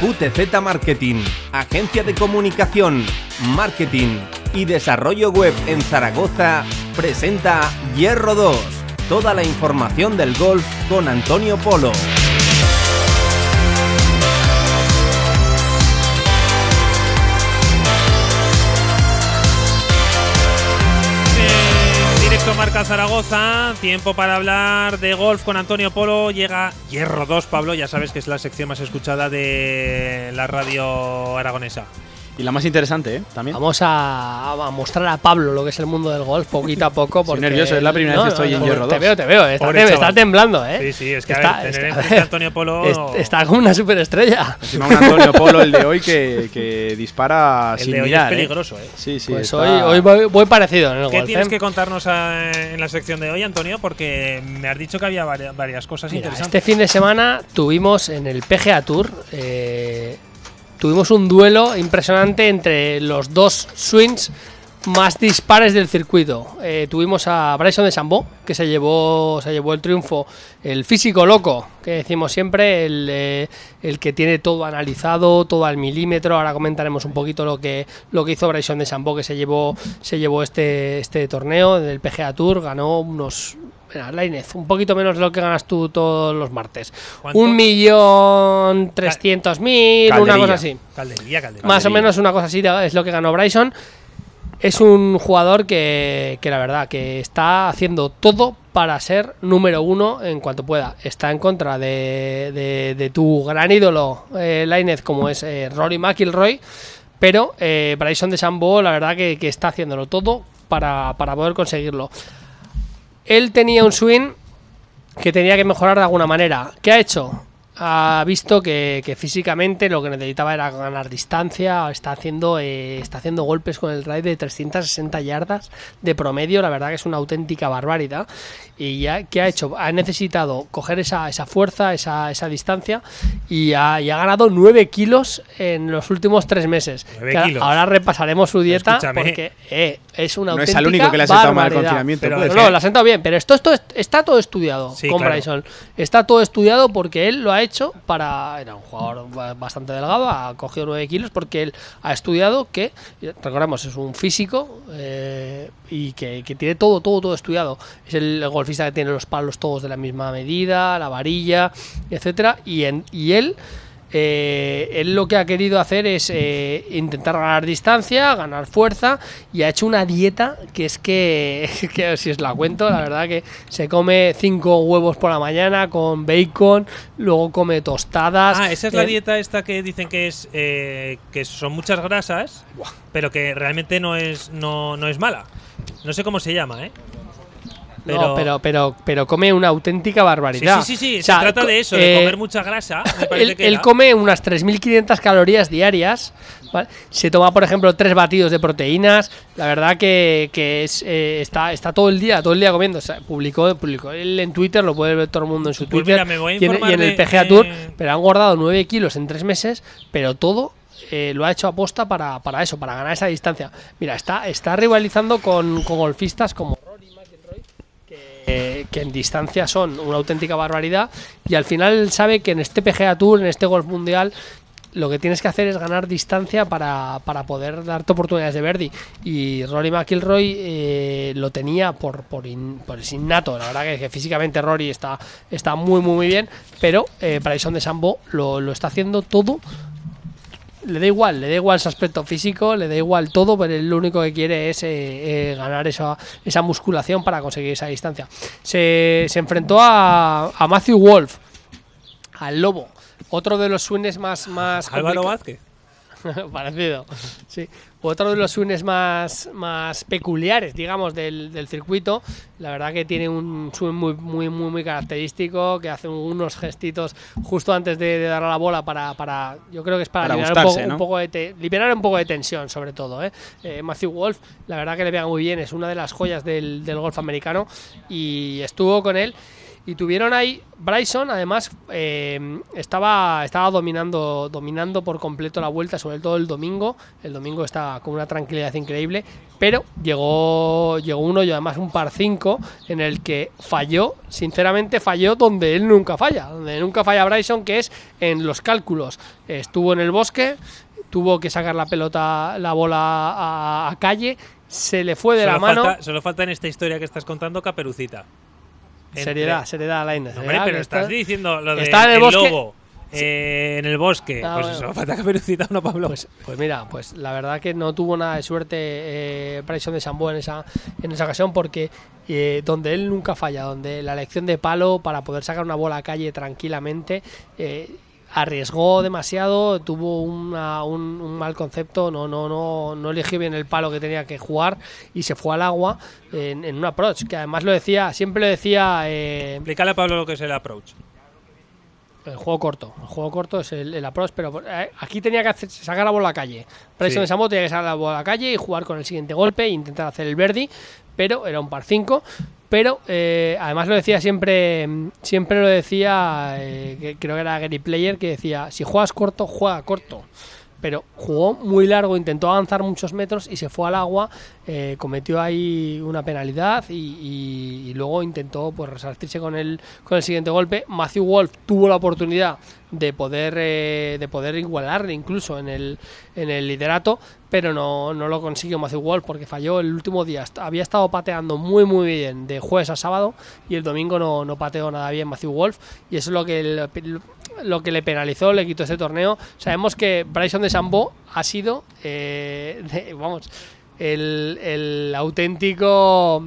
QTZ Marketing, agencia de comunicación, marketing y desarrollo web en Zaragoza, presenta Hierro 2. Toda la información del golf con Antonio Polo. Zaragoza, tiempo para hablar de golf con Antonio Polo. Llega Hierro 2, Pablo, ya sabes que es la sección más escuchada de la radio aragonesa. Y la más interesante, ¿eh? También. Vamos a, a mostrar a Pablo lo que es el mundo del golf poquito a poco. Porque nervioso, es la primera vez que estoy en Hierro Te 2. veo, te veo. Está, te- chaval. está temblando, ¿eh? Sí, sí, es que a Está- ver, tener en está- a Antonio Polo. Es- está como una superestrella. Encima un Antonio Polo, el de hoy, que, que dispara el sin de hoy mirar. es ¿eh? peligroso, ¿eh? Sí, sí. Pues está- hoy, hoy voy, voy parecido en el ¿Qué golf. tienes ¿eh? que contarnos a- en la sección de hoy, Antonio? Porque me has dicho que había vari- varias cosas Mira, interesantes. este fin de semana tuvimos en el PGA Tour eh, tuvimos un duelo impresionante entre los dos swings más dispares del circuito. Eh, tuvimos a Bryson de Chambó, que se llevó, se llevó el triunfo, el físico loco, que decimos siempre, el, eh, el que tiene todo analizado, todo al milímetro. Ahora comentaremos un poquito lo que, lo que hizo Bryson de Chambó, que se llevó, se llevó este, este torneo del PGA Tour, ganó unos... Mira, Lainez, un poquito menos de lo que ganas tú todos los martes. ¿Cuánto? Un millón trescientos mil, una cosa así. Más o menos una cosa así es lo que ganó Bryson. Es un jugador que, que la verdad que está haciendo todo para ser número uno en cuanto pueda. Está en contra de, de- de tu gran ídolo, eh, Lainez, como es eh, Rory McIlroy. Pero eh, Bryson de Sambo, la verdad que, que está haciéndolo todo para, para poder conseguirlo. Él tenía un swing que tenía que mejorar de alguna manera. ¿Qué ha hecho? Ha visto que, que físicamente lo que necesitaba era ganar distancia. Está haciendo, eh, está haciendo golpes con el drive de 360 yardas de promedio. La verdad que es una auténtica barbaridad. Y ya, ¿qué ha hecho? Ha necesitado coger esa, esa fuerza, esa, esa distancia. Y ha, y ha ganado 9 kilos en los últimos 3 meses. Que kilos. Ahora repasaremos su dieta Escúchame. porque eh, es una No es auténtica al único que le ha sentado mal el confinamiento. Pero puede No, lo ha sentado bien, pero esto, esto es- está todo estudiado Sí, con claro. Bryson. Está todo estudiado porque él lo ha hecho para. Era un jugador ba- bastante delgado, ha cogido 9 kilos porque él ha estudiado que, recordemos, es un físico eh, y que, que tiene todo, todo, todo estudiado. Es el golfista que tiene los palos todos de la misma medida, la varilla, etcétera Y, en, y él. Eh, él lo que ha querido hacer es eh, intentar ganar distancia, ganar fuerza y ha hecho una dieta que es que, que si os la cuento, la verdad que se come cinco huevos por la mañana con bacon, luego come tostadas. Ah, esa es la eh, dieta esta que dicen que es eh, que son muchas grasas, pero que realmente no es no, no es mala. No sé cómo se llama, ¿eh? No, pero, pero, pero come una auténtica barbaridad. sí, sí, sí, O sea, se trata de eso, de eh, comer mucha grasa. Me parece Él, que él come unas 3.500 calorías diarias. ¿vale? Se toma, por ejemplo, tres batidos de proteínas. La verdad que, que es, eh, está, está todo el día, todo el día comiendo. O sea, publicó, publicó él en Twitter, lo puede ver todo el mundo en su Pues Twitter mira, y, en, informar y en el PGA de- Tour. Pero han guardado 9 kilos en 3 meses, pero todo eh, lo ha hecho aposta para, para eso, para ganar esa distancia. Mira, está, está rivalizando con, con golfistas como en distancia son una auténtica barbaridad y al final sabe que en este PGA Tour, en este Golf Mundial, lo que tienes que hacer es ganar distancia para, para poder darte oportunidades de Verdi. Y Rory McIlroy eh, lo tenía por, por, in- por es innato. La verdad que, que físicamente Rory está, está muy, muy, muy bien. Pero eh, Bryson de Sambo lo, lo está haciendo todo. Le da igual, le da igual su aspecto físico, le da igual todo, pero él lo único que quiere es eh, eh, ganar esa, esa musculación para conseguir esa distancia. Se, se enfrentó a, a Matthew Wolf, al Lobo, otro de los swings más, más Álvaro Vázquez. Parecido, sí. Otro de los swings más, más peculiares, digamos, del, del circuito. La verdad que tiene un swing muy, muy, muy, muy característico, que hace unos gestitos justo antes de, de dar a la bola para, para yo creo que es para, Para liberar, un gustarse, poco, ¿no? un poco de te- liberar un poco de tensión, sobre todo. ¿eh? Eh, Matthew Wolf, la verdad que le pega muy bien, es una de las joyas del, del golf americano y estuvo con él. Y tuvieron ahí, Bryson además eh, estaba, estaba dominando, dominando por completo la vuelta, sobre todo el domingo. El domingo estaba con una tranquilidad increíble, pero llegó, llegó uno y además un par 5 en el que falló, sinceramente falló donde él nunca falla, donde nunca falla Bryson, que es en los cálculos. Estuvo en el bosque, tuvo que sacar la pelota, la bola a, a calle, se le fue de solo la mano. Falta, solo falta en esta historia que estás contando Caperucita. Seriedad, seriedad, Lainez. Hombre, seriedad, pero que estás está- diciendo lo de está en el el bosque. lobo, eh, en el bosque. Ah, pues bueno. solo falta Caperucita, no Pablo. Pues, pues mira, pues la verdad que no tuvo nada de suerte eh, Bryson de Sambo en esa, en esa ocasión porque eh, donde él nunca falla, donde la elección de palo para poder sacar una bola a calle tranquilamente, eh, arriesgó demasiado, tuvo una- un, un mal concepto, no, no, no, no eligió bien el palo que tenía que jugar y se fue al agua en, en un approach, que además lo decía, siempre lo decía... eh, Explícale a Pablo lo que es el approach. el juego corto. El juego corto es el, el approach, pero eh, aquí tenía que hacer- sacar la bola a la calle. Bryson Sí. de Sambo tenía que sacar la bola a la calle y jugar con el siguiente golpe e intentar hacer el verdi, pero era un par 5. Pero eh, además lo decía siempre, siempre lo decía, eh, que creo que era Gary Player, que decía, si juegas corto, juega corto. Pero jugó muy largo, intentó avanzar muchos metros y se fue al agua, eh, cometió ahí una penalidad y, luego intentó pues resarcirse con el, con el siguiente golpe. Matthew Wolf tuvo la oportunidad de poder, eh, de poder igualarle incluso en el, en el liderato, pero no, no lo consiguió Matthew Wolf porque falló el último día. Había estado pateando muy muy bien de jueves a sábado y el domingo no, no pateó nada bien Matthew Wolf y eso es lo que, el- lo que le penalizó, le quitó este torneo. Sabemos que Bryson de Sambo ha sido, eh, vamos, el, el auténtico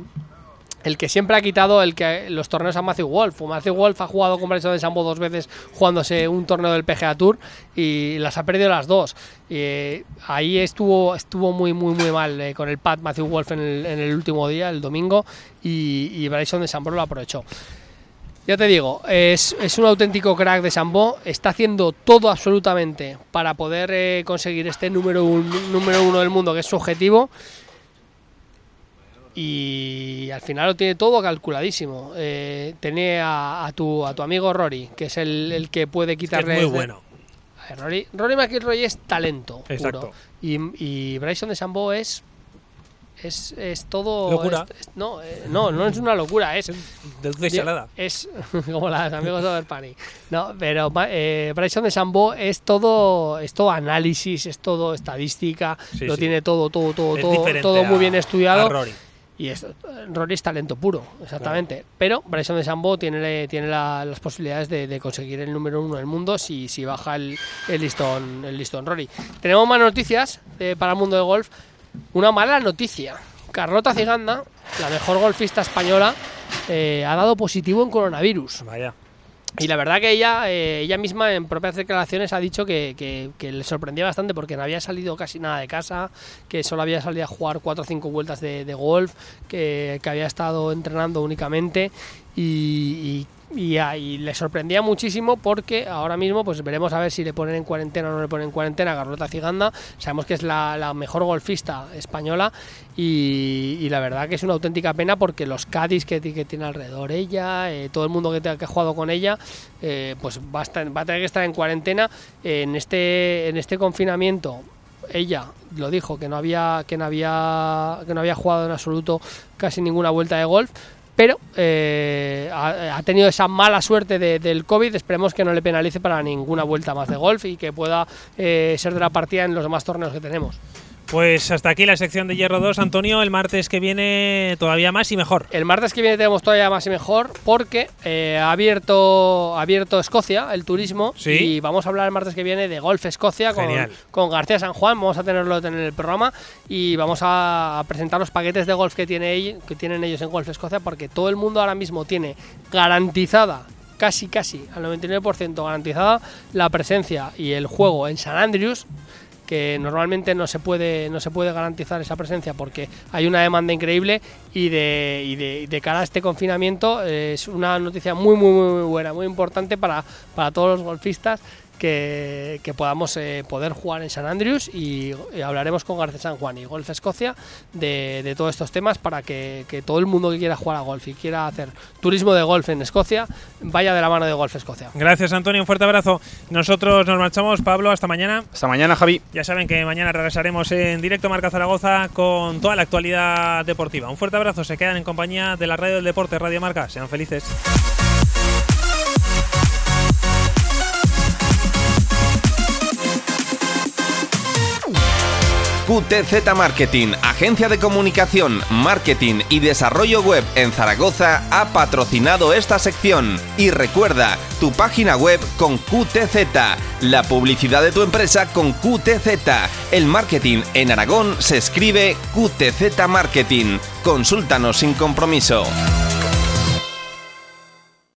el que siempre ha quitado el que los torneos a Matthew Wolf. Matthew Wolf ha jugado con Bryson de Sambo dos veces jugándose un torneo del PGA Tour y las ha perdido las dos. Eh, ahí estuvo estuvo muy muy muy mal eh, con el pad Matthew Wolf en el, en el último día, el domingo, y, y Bryson de Sambo lo aprovechó. Ya te digo, es, es un auténtico crack de Sambo, está haciendo todo absolutamente para poder eh, conseguir este número, un- número uno del mundo, que es su objetivo y al final lo tiene todo calculadísimo. Eh, tiene a, a tu, a tu amigo Rory, que es el, el que puede Es que es quitarle. muy bueno. A ver, Rory, Rory McIlroy es talento. puro. Exacto. Y, y Bryson de Sambo es. Es, es todo. Locura. es- es- no, eh, no, no es una locura, es. De salada. Es como los amigos de Overpani. No, pero eh, Bryson de Sambo es todo, es todo análisis, es todo estadística, Sí, lo sí. tiene todo, todo, todo, todo, todo muy bien a estudiado. Rory. Y es, Rory es talento puro, exactamente. Pero Bryson de Sambo tiene, tiene la- las posibilidades de, de conseguir el número uno del mundo si, si baja el, el listón el listón Rory. Tenemos más noticias eh, para el mundo del golf. Una mala noticia. Carlota Ciganda, la mejor golfista española, eh, ha dado positivo en coronavirus. Vaya. Y la verdad que ella, eh, ella misma en propias declaraciones ha dicho que, que- que le sorprendía bastante porque no había salido casi nada de casa, que solo había salido a jugar cuatro o cinco vueltas de, de golf, que, que había estado entrenando únicamente y, y- y a- y le sorprendía muchísimo porque ahora mismo pues veremos a ver si le ponen en cuarentena o no le ponen en cuarentena a Carlota Ciganda. Sabemos que es la, la mejor golfista española y, la verdad que es una auténtica pena porque los Cádiz que, tiene alrededor ella, eh, todo el mundo que, que ha jugado con ella, eh, pues va a, estar- va a tener que estar en cuarentena en este, en este confinamiento. Ella lo dijo que no había que no había que no había jugado en absoluto casi ninguna vuelta de golf, pero eh, ha, tenido esa mala suerte de- del COVID. Esperemos que no le penalice para ninguna vuelta más de golf y que pueda eh, ser de la partida en los demás torneos que tenemos. Pues hasta aquí la sección de Hierro 2, Antonio. El martes que viene todavía más y mejor. El martes que viene tenemos todavía más y mejor porque eh, ha abierto ha abierto Escocia, el turismo, Sí. y vamos a hablar el martes que viene de Golf Escocia con, García San Juan. Vamos a tenerlo en el programa y vamos a presentar los paquetes de golf que, tiene, que tienen ellos en Golf Escocia porque todo el mundo ahora mismo tiene garantizada casi casi al 99% garantizada la presencia y el juego en San Andrews que normalmente no se puede no se puede garantizar esa presencia porque hay una demanda increíble y de, y de, cara a este confinamiento eh, es una noticia muy muy muy buena muy importante para, para todos los golfistas que, que podamos eh, poder jugar en San Andrews y, y hablaremos con García San Juan y Golf Escocia de, de todos estos temas para que, que todo el mundo que quiera jugar a golf y quiera hacer turismo de golf en Escocia vaya de la mano de Golf Escocia. Gracias, Antonio. Un fuerte abrazo. Nosotros nos marchamos. Pablo, hasta mañana. Hasta mañana, Javi. Ya saben que mañana regresaremos en directo Marca Zaragoza con toda la actualidad deportiva. Un fuerte abrazo. Se quedan en compañía de la Radio del Deporte, Radio Marca. Sean felices. QTZ Marketing, agencia de comunicación, marketing y desarrollo web en Zaragoza, ha patrocinado esta sección. Y recuerda, tu página web con QTZ, la publicidad de tu empresa con QTZ. El marketing en Aragón se escribe QTZ Marketing. Consúltanos sin compromiso.